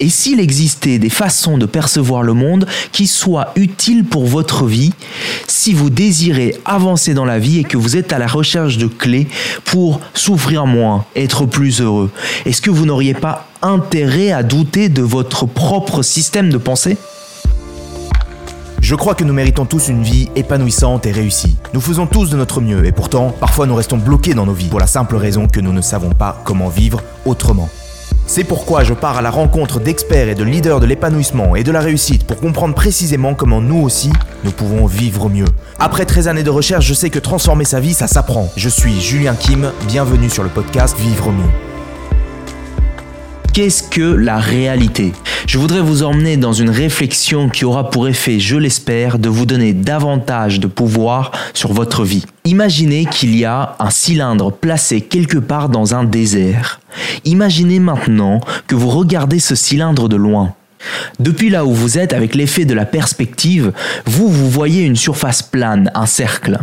Et s'il existait des façons de percevoir le monde qui soient utiles pour votre vie, si vous désirez avancer dans la vie et que vous êtes à la recherche de clés pour souffrir moins, être plus heureux, est-ce que vous n'auriez pas intérêt à douter de votre propre système de pensée? Je crois que nous méritons tous une vie épanouissante et réussie. Nous faisons tous de notre mieux et pourtant, parfois nous restons bloqués dans nos vies pour la simple raison que nous ne savons pas comment vivre autrement. C'est pourquoi je pars à la rencontre d'experts et de leaders de l'épanouissement et de la réussite pour comprendre précisément comment nous aussi, nous pouvons vivre mieux. Après 13 années de recherche, je sais que transformer sa vie, ça s'apprend. Je suis Julien Kim, bienvenue sur le podcast Vivre mieux. Qu'est-ce que la réalité? Je voudrais vous emmener dans une réflexion qui aura pour effet, je l'espère, de vous donner davantage de pouvoir sur votre vie. Imaginez qu'il y a un cylindre placé quelque part dans un désert. Imaginez maintenant que vous regardez ce cylindre de loin. Depuis là où vous êtes, avec l'effet de la perspective, vous, vous voyez une surface plane, un cercle.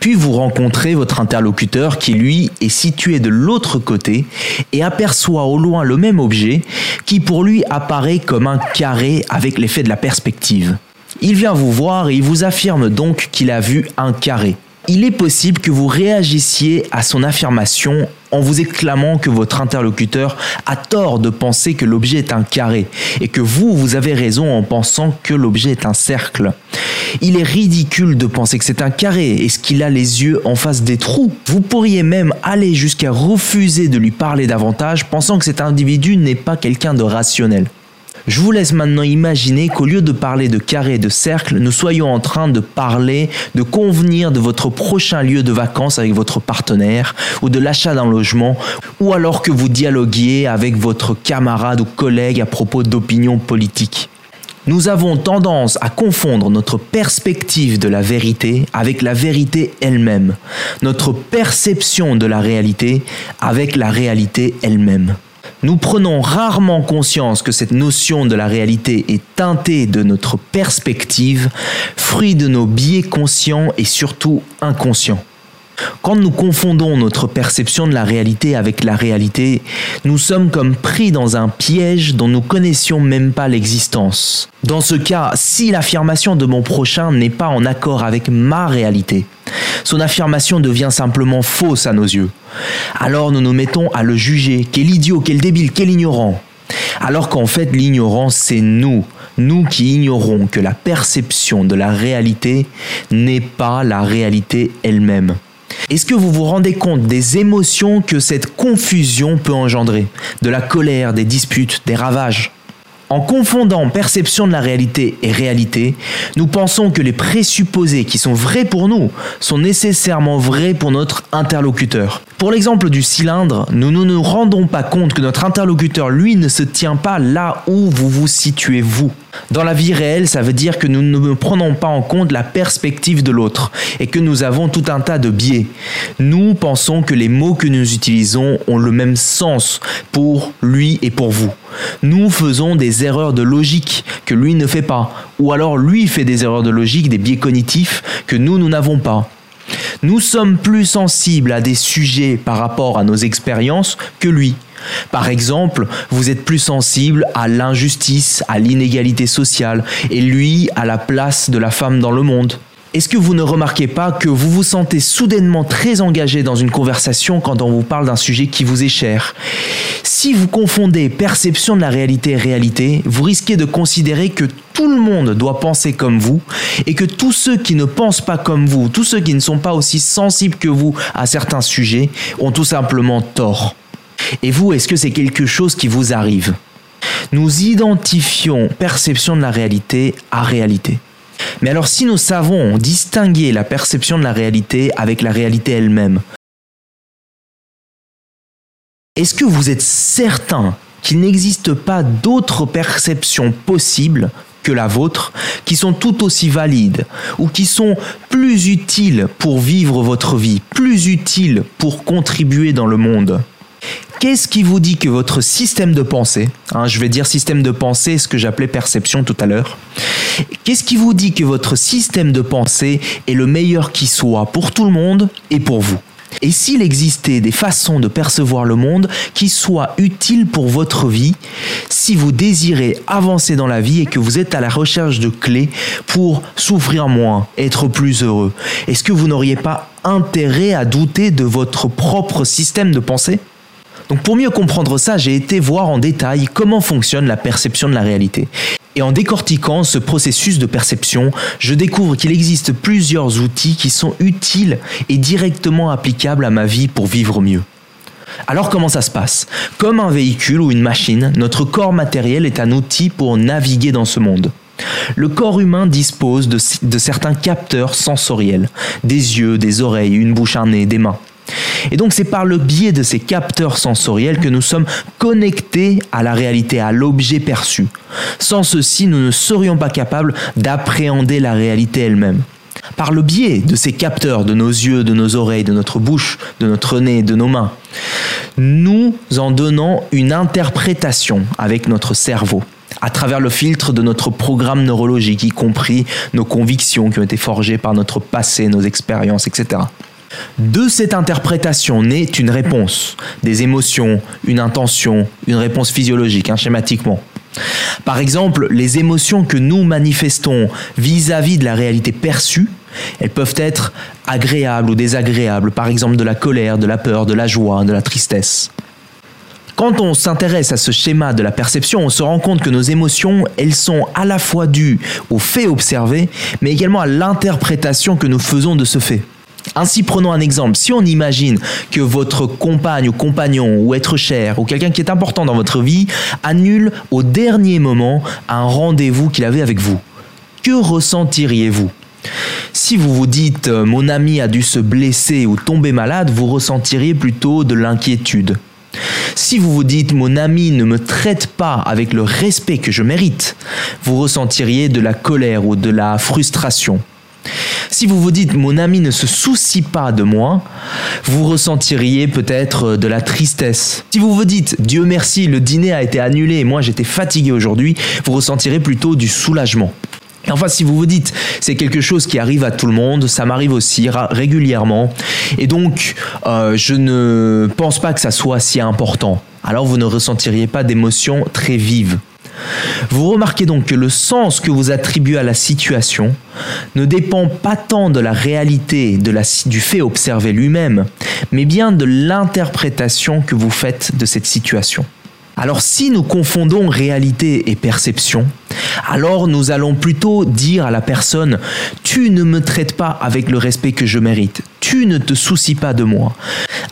Puis vous rencontrez votre interlocuteur qui lui est situé de l'autre côté et aperçoit au loin le même objet qui pour lui apparaît comme un carré avec l'effet de la perspective. Il vient vous voir et il vous affirme donc qu'il a vu un carré. Il est possible que vous réagissiez à son affirmation en vous exclamant que votre interlocuteur a tort de penser que l'objet est un carré et que vous, vous avez raison en pensant que l'objet est un cercle. Il est ridicule de penser que c'est un carré. Est-ce qu'il a les yeux en face des trous Vous pourriez même aller jusqu'à refuser de lui parler davantage, pensant que cet individu n'est pas quelqu'un de rationnel. Je vous laisse maintenant imaginer qu'au lieu de parler de carré et de cercle, nous soyons en train de parler, de convenir de votre prochain lieu de vacances avec votre partenaire, ou de l'achat d'un logement, ou alors que vous dialoguiez avec votre camarade ou collègue à propos d'opinions politiques. Nous avons tendance à confondre notre perspective de la vérité avec la vérité elle-même, notre perception de la réalité avec la réalité elle-même. Nous prenons rarement conscience que cette notion de la réalité est teintée de notre perspective, fruit de nos biais conscients et surtout inconscients. Quand nous confondons notre perception de la réalité avec la réalité, nous sommes comme pris dans un piège dont nous connaissions même pas l'existence. Dans ce cas, si l'affirmation de mon prochain n'est pas en accord avec ma réalité, son affirmation devient simplement fausse à nos yeux. Alors nous nous mettons à le juger, quel idiot, quel débile, quel ignorant. Alors qu'en fait l'ignorance c'est nous, nous qui ignorons que la perception de la réalité n'est pas la réalité elle-même. Est-ce que vous vous rendez compte des émotions que cette confusion peut engendrer? De la colère, des disputes, des ravages? En confondant perception de la réalité et réalité, nous pensons que les présupposés qui sont vrais pour nous sont nécessairement vrais pour notre interlocuteur. Pour l'exemple du cylindre, nous ne nous rendons pas compte que notre interlocuteur, lui, ne se tient pas là où vous vous situez vous. Dans la vie réelle, ça veut dire que nous ne prenons pas en compte la perspective de l'autre et que nous avons tout un tas de biais. Nous pensons que les mots que nous utilisons ont le même sens pour lui et pour vous. Nous faisons des erreurs de logique que lui ne fait pas, ou alors lui fait des erreurs de logique, des biais cognitifs que nous, nous n'avons pas. Nous sommes plus sensibles à des sujets par rapport à nos expériences que lui. Par exemple, vous êtes plus sensible à l'injustice, à l'inégalité sociale, et lui à la place de la femme dans le monde. Est-ce que vous ne remarquez pas que vous vous sentez soudainement très engagé dans une conversation quand on vous parle d'un sujet qui vous est cher? Si vous confondez perception de la réalité et réalité, vous risquez de considérer que tout le monde doit penser comme vous et que tous ceux qui ne pensent pas comme vous, tous ceux qui ne sont pas aussi sensibles que vous à certains sujets, ont tout simplement tort. Et vous, est-ce que c'est quelque chose qui vous arrive? Nous identifions perception de la réalité à réalité. Mais alors si nous savons distinguer la perception de la réalité avec la réalité elle-même, est-ce que vous êtes certain qu'il n'existe pas d'autres perceptions possibles que la vôtre, qui sont tout aussi valides ou qui sont plus utiles pour vivre votre vie, plus utiles pour contribuer dans le monde? Qu'est-ce qui vous dit que votre système de pensée, hein, je vais dire système de pensée, ce que j'appelais perception tout à l'heure, qu'est-ce qui vous dit que votre système de pensée est le meilleur qui soit pour tout le monde et pour vous? Et s'il existait des façons de percevoir le monde qui soient utiles pour votre vie, si vous désirez avancer dans la vie et que vous êtes à la recherche de clés pour souffrir moins, être plus heureux, est-ce que vous n'auriez pas intérêt à douter de votre propre système de pensée? Donc pour mieux comprendre ça, j'ai été voir en détail comment fonctionne la perception de la réalité. Et en décortiquant ce processus de perception, je découvre qu'il existe plusieurs outils qui sont utiles et directement applicables à ma vie pour vivre mieux. Alors comment ça se passe? Comme un véhicule ou une machine, notre corps matériel est un outil pour naviguer dans ce monde. Le corps humain dispose de, certains capteurs sensoriels, des yeux, des oreilles, une bouche, un des mains. Et donc c'est par le biais de ces capteurs sensoriels que nous sommes connectés à la réalité, à l'objet perçu. Sans ceci, nous ne serions pas capables d'appréhender la réalité elle-même. Par le biais de ces capteurs, de nos yeux, de nos oreilles, de notre bouche, de notre nez, de nos mains, nous en donnons une interprétation avec notre cerveau à travers le filtre de notre programme neurologique, y compris nos convictions qui ont été forgées par notre passé, nos expériences, etc. De cette interprétation naît une réponse, des émotions, une intention, une réponse physiologique, hein, schématiquement. Par exemple, les émotions que nous manifestons vis-à-vis de la réalité perçue, elles peuvent être agréables ou désagréables, par exemple de la colère, de la peur, de la joie, de la tristesse. Quand on s'intéresse à ce schéma de la perception, on se rend compte que nos émotions, elles sont à la fois dues aux faits observés, mais également à l'interprétation que nous faisons de ce fait. Ainsi, prenons un exemple. Si on imagine que votre compagne ou compagnon ou être cher ou quelqu'un qui est important dans votre vie annule au dernier moment un rendez-vous qu'il avait avec vous, que ressentiriez-vous? Si vous vous dites euh, mon ami a dû se blesser ou tomber malade, vous ressentiriez plutôt de l'inquiétude. Si vous vous dites mon ami ne me traite pas avec le respect que je mérite, vous ressentiriez de la colère ou de la frustration. Si vous vous dites mon ami ne se soucie pas de moi, vous ressentiriez peut-être de la tristesse. Si vous vous dites Dieu merci, le dîner a été annulé et moi j'étais fatigué aujourd'hui, vous ressentirez plutôt du soulagement. Enfin, si vous vous dites, c'est quelque chose qui arrive à tout le monde, ça m'arrive aussi régulièrement, et donc euh, je ne pense pas que ça soit si important, alors vous ne ressentiriez pas d'émotions très vives. Vous remarquez donc que le sens que vous attribuez à la situation ne dépend pas tant de la réalité du fait observé lui-même, mais bien de l'interprétation que vous faites de cette situation. Alors si nous confondons réalité et perception, alors nous allons plutôt dire à la personne, tu ne me traites pas avec le respect que je mérite, tu ne te soucies pas de moi.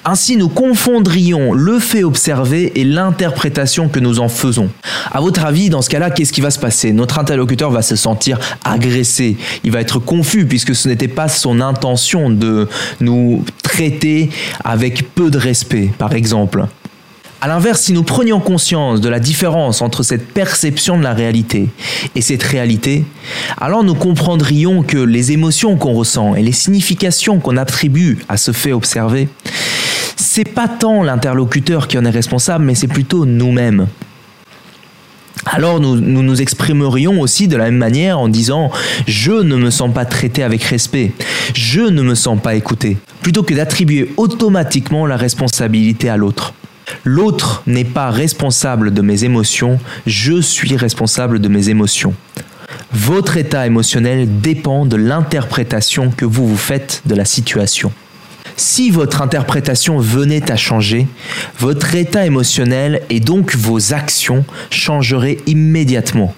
Ainsi nous confondrions le fait observé et l'interprétation que nous en faisons. À votre avis, dans ce cas-là, qu'est-ce qui va se passer? Notre interlocuteur va se sentir agressé, il va être confus puisque ce n'était pas son intention de nous traiter avec peu de respect, par exemple. A l'inverse, si nous prenions conscience de la différence entre cette perception de la réalité et cette réalité, alors nous comprendrions que les émotions qu'on ressent et les significations qu'on attribue à ce fait observé, c'est pas tant l'interlocuteur qui en est responsable, mais c'est plutôt nous-mêmes. Alors nous, nous, nous exprimerions aussi de la même manière en disant je ne me sens pas traité avec respect, je ne me sens pas écouté, plutôt que d'attribuer automatiquement la responsabilité à l'autre. L'autre n'est pas responsable de mes émotions, je suis responsable de mes émotions. Votre état émotionnel dépend de l'interprétation que vous vous faites de la situation. Si votre interprétation venait à changer, votre état émotionnel et donc vos actions changeraient immédiatement.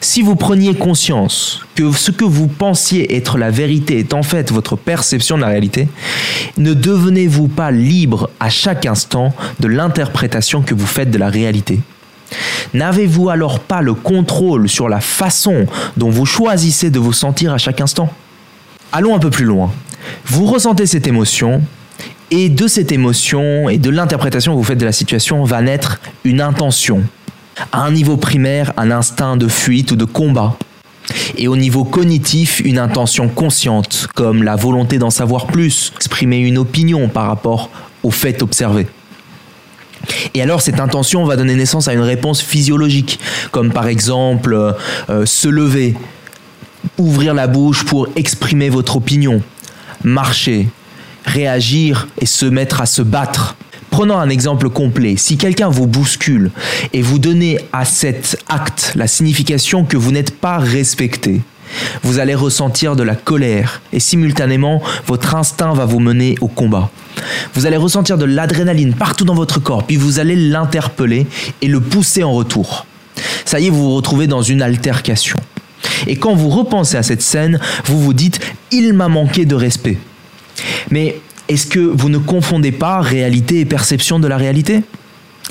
Si vous preniez conscience que ce que vous pensiez être la vérité est en fait votre perception de la réalité, ne devenez-vous pas libre à chaque instant de l'interprétation que vous faites de la réalité? N'avez-vous alors pas le contrôle sur la façon dont vous choisissez de vous sentir à chaque instant? Allons un peu plus loin. Vous ressentez cette émotion, et de cette émotion et de l'interprétation que vous faites de la situation va naître une intention, à un niveau primaire, un instinct de fuite ou de combat. Et au niveau cognitif, une intention consciente, comme la volonté d'en savoir plus, exprimer une opinion par rapport au fait observé. Et alors cette intention va donner naissance à une réponse physiologique, comme par exemple euh, se lever, ouvrir la bouche pour exprimer votre opinion, marcher, réagir et se mettre à se battre. Prenons un exemple complet. Si quelqu'un vous bouscule et vous donnez à cet acte la signification que vous n'êtes pas respecté, vous allez ressentir de la colère et simultanément votre instinct va vous mener au combat. Vous allez ressentir de l'adrénaline partout dans votre corps, puis vous allez l'interpeller et le pousser en retour. Ça y est, vous vous retrouvez dans une altercation. Et quand vous repensez à cette scène, vous vous dites ⁇ Il m'a manqué de respect ⁇ Mais est-ce que vous ne confondez pas réalité et perception de la réalité?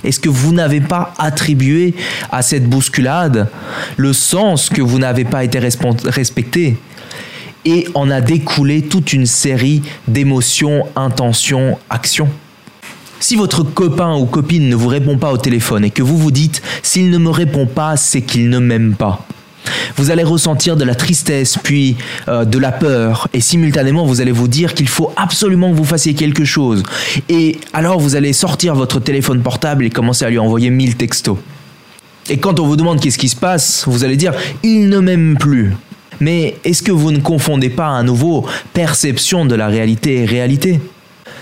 Est-ce que vous n'avez pas attribué à cette bousculade le sens que vous n'avez pas été respecté? Et en a découlé toute une série d'émotions, intentions, actions. Si votre copain ou copine ne vous répond pas au téléphone et que vous vous dites s'il ne me répond pas, c'est qu'il ne m'aime pas, vous allez ressentir de la tristesse, puis euh, de la peur, et simultanément vous allez vous dire qu'il faut absolument que vous fassiez quelque chose. Et alors vous allez sortir votre téléphone portable et commencer à lui envoyer mille textos. Et quand on vous demande qu'est-ce qui se passe, vous allez dire il ne m'aime plus. Mais est-ce que vous ne confondez pas à nouveau perception de la réalité et réalité?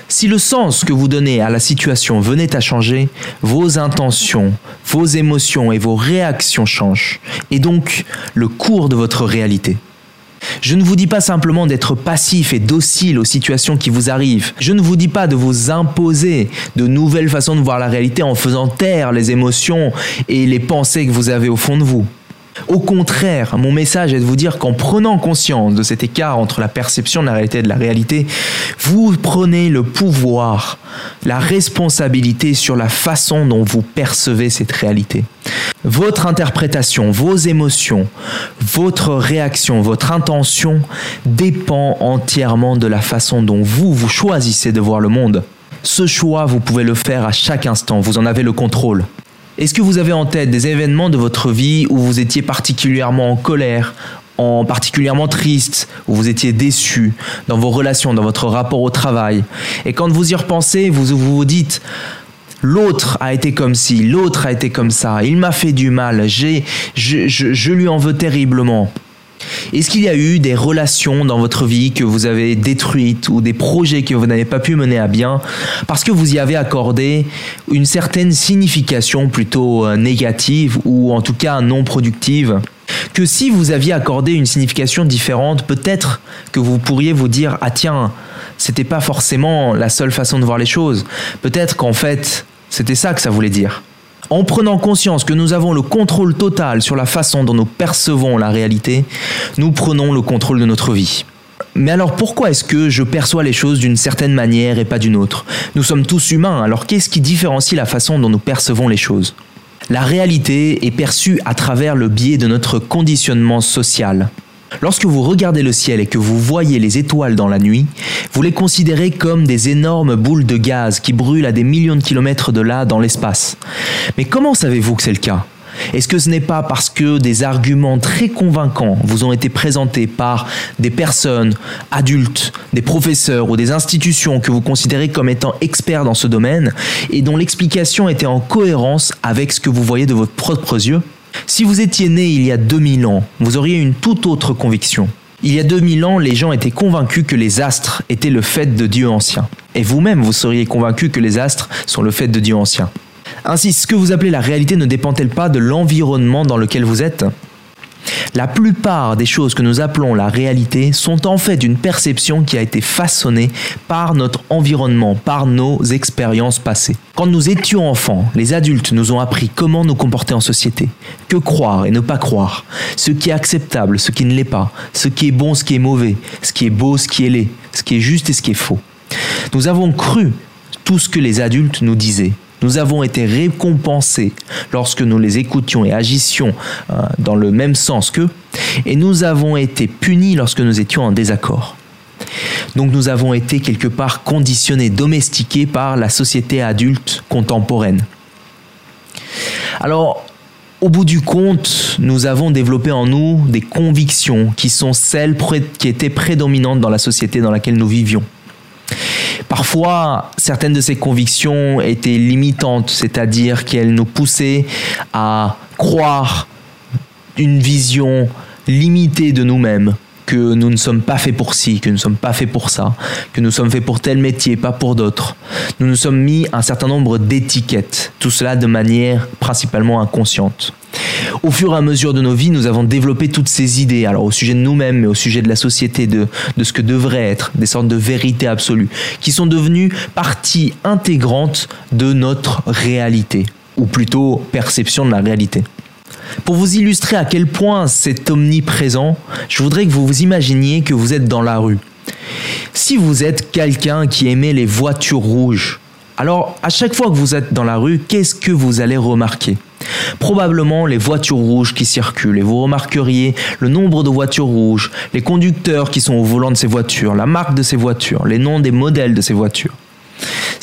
Si le sens que vous donnez à la situation venait à changer, vos intentions, vos émotions et vos réactions changent, et donc le cours de votre réalité. Je ne vous dis pas simplement d'être passif et docile aux situations qui vous arrivent. Je ne vous dis pas de vous imposer de nouvelles façons de voir la réalité en faisant taire les émotions et les pensées que vous avez au fond de vous. Au contraire, mon message est de vous dire qu'en prenant conscience de cet écart entre la perception de la réalité et de la réalité, vous prenez le pouvoir, la responsabilité sur la façon dont vous percevez cette réalité. Votre interprétation, vos émotions, votre réaction, votre intention dépend entièrement de la façon dont vous, vous choisissez de voir le monde. Ce choix, vous pouvez le faire à chaque instant, vous en avez le contrôle. Est-ce que vous avez en tête des événements de votre vie où vous étiez particulièrement en colère, en particulièrement triste, où vous étiez déçu dans vos relations, dans votre rapport au travail? Et quand vous y repensez, vous vous dites L'autre a été comme ci, l'autre a été comme ça, il m'a fait du mal, j'ai, je, je lui en veux terriblement. Est-ce qu'il y a eu des relations dans votre vie que vous avez détruites ou des projets que vous n'avez pas pu mener à bien parce que vous y avez accordé une certaine signification plutôt euh, négative ou en tout cas non productive? Que si vous aviez accordé une signification différente, peut-être que vous pourriez vous dire ah tiens, c'était pas forcément la seule façon de voir les choses. Peut-être qu'en fait, c'était ça que ça voulait dire. En prenant conscience que nous avons le contrôle total sur la façon dont nous percevons la réalité, nous prenons le contrôle de notre vie. Mais alors pourquoi est-ce que je perçois les choses d'une certaine manière et pas d'une autre? Nous sommes tous humains, alors qu'est-ce qui différencie la façon dont nous percevons les choses? La réalité est perçue à travers le biais de notre conditionnement social. Lorsque vous regardez le ciel et que vous voyez les étoiles dans la nuit, vous les considérez comme des énormes boules de gaz qui brûlent à des millions de kilomètres de là dans l'espace. Mais comment savez-vous que c'est le cas? Est-ce que ce n'est pas parce que des arguments très convaincants vous ont été présentés par des personnes adultes, des professeurs ou des institutions que vous considérez comme étant experts dans ce domaine et dont l'explication était en cohérence avec ce que vous voyez de vos propres yeux? Si vous étiez né il y a 2000 ans, vous auriez une toute autre conviction. Il y a 2000 ans, les gens étaient convaincus que les astres étaient le fait de Dieu ancien. Et vous-même, vous seriez convaincu que les astres sont le fait de Dieu ancien. Ainsi, ce que vous appelez la réalité ne dépend-elle pas de l'environnement dans lequel vous êtes? La plupart des choses que nous appelons la réalité sont en fait une perception qui a été façonnée par notre environnement, par nos expériences passées. Quand nous étions enfants, les adultes nous ont appris comment nous comporter en société, que croire et ne pas croire, ce qui est acceptable, ce qui ne l'est pas, ce qui est bon, ce qui est mauvais, ce qui est beau, ce qui est laid, ce qui est juste et ce qui est faux. Nous avons cru tout ce que les adultes nous disaient nous avons été récompensés lorsque nous les écoutions et agissions euh, dans le même sens qu'eux, et nous avons été punis lorsque nous étions en désaccord. Donc nous avons été quelque part conditionnés, domestiqués par la société adulte contemporaine. Alors, au bout du compte, nous avons développé en nous des convictions qui sont celles qui étaient prédominantes dans la société dans laquelle nous vivions. Parfois, certaines de ces convictions étaient limitantes, c'est-à-dire qu'elles nous poussaient à croire une vision limitée de nous-mêmes, que nous ne sommes pas faits pour ci, que nous ne sommes pas faits pour ça, que nous sommes faits pour tel métier, pas pour d'autres. Nous nous sommes mis un certain nombre d'étiquettes, tout cela de manière principalement inconsciente. Au fur et à mesure de nos vies, nous avons développé toutes ces idées, alors au sujet de nous-mêmes, mais au sujet de la société, de, de ce que devrait être, des sortes de vérités absolues, qui sont devenues partie intégrante de notre réalité, ou plutôt perception de la réalité. Pour vous illustrer à quel point c'est omniprésent, je voudrais que vous vous imaginiez que vous êtes dans la rue. Si vous êtes quelqu'un qui aimait les voitures rouges, alors à chaque fois que vous êtes dans la rue, qu'est-ce que vous allez remarquer? Probablement les voitures rouges qui circulent et vous remarqueriez le nombre de voitures rouges, les conducteurs qui sont au volant de ces voitures, la marque de ces voitures, les noms des modèles de ces voitures.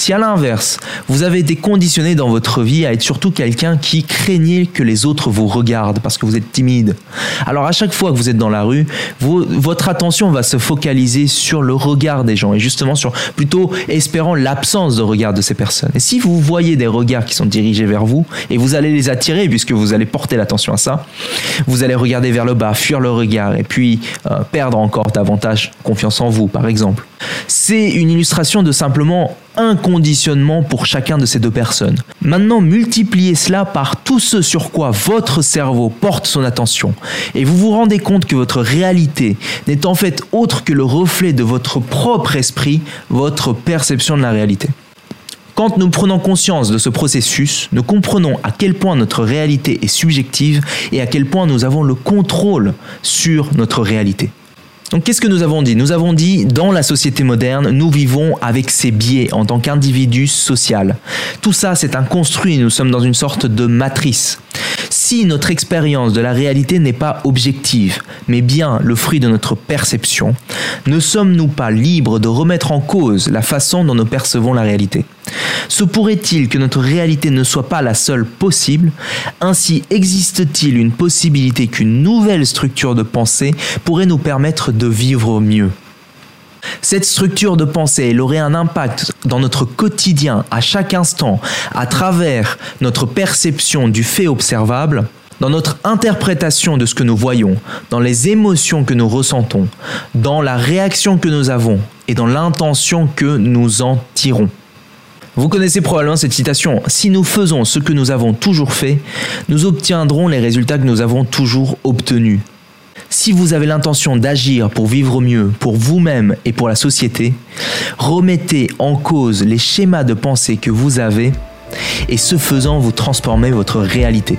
Si à l'inverse, vous avez été conditionné dans votre vie à être surtout quelqu'un qui craignait que les autres vous regardent parce que vous êtes timide, alors à chaque fois que vous êtes dans la rue, votre attention va se focaliser sur le regard des gens et justement sur plutôt espérant l'absence de regard de ces personnes. Et si vous voyez des regards qui sont dirigés vers vous et vous allez les attirer puisque vous allez porter l'attention à ça, vous allez regarder vers le bas, fuir le regard et puis euh, perdre encore davantage confiance en vous par exemple. C'est une illustration de simplement un conditionnement pour chacun de ces deux personnes. Maintenant, multipliez cela par tout ce sur quoi votre cerveau porte son attention et vous vous rendez compte que votre réalité n'est en fait autre que le reflet de votre propre esprit, votre perception de la réalité. Quand nous prenons conscience de ce processus, nous comprenons à quel point notre réalité est subjective et à quel point nous avons le contrôle sur notre réalité. Donc qu'est-ce que nous avons dit? Nous avons dit, dans la société moderne, nous vivons avec ces biais en tant qu'individu social. Tout ça, c'est un construit, nous sommes dans une sorte de matrice. Si notre expérience de la réalité n'est pas objective, mais bien le fruit de notre perception, ne sommes-nous pas libres de remettre en cause la façon dont nous percevons la réalité? Se pourrait-il que notre réalité ne soit pas la seule possible? Ainsi existe-t-il une possibilité qu'une nouvelle structure de pensée pourrait nous permettre de vivre mieux? Cette structure de pensée, elle aurait un impact dans notre quotidien, à chaque instant, à travers notre perception du fait observable, dans notre interprétation de ce que nous voyons, dans les émotions que nous ressentons, dans la réaction que nous avons et dans l'intention que nous en tirons. Vous connaissez probablement cette citation. Si nous faisons ce que nous avons toujours fait, nous obtiendrons les résultats que nous avons toujours obtenus. Si vous avez l'intention d'agir pour vivre mieux, pour vous-même et pour la société, remettez en cause les schémas de pensée que vous avez et ce faisant, vous transformez votre réalité.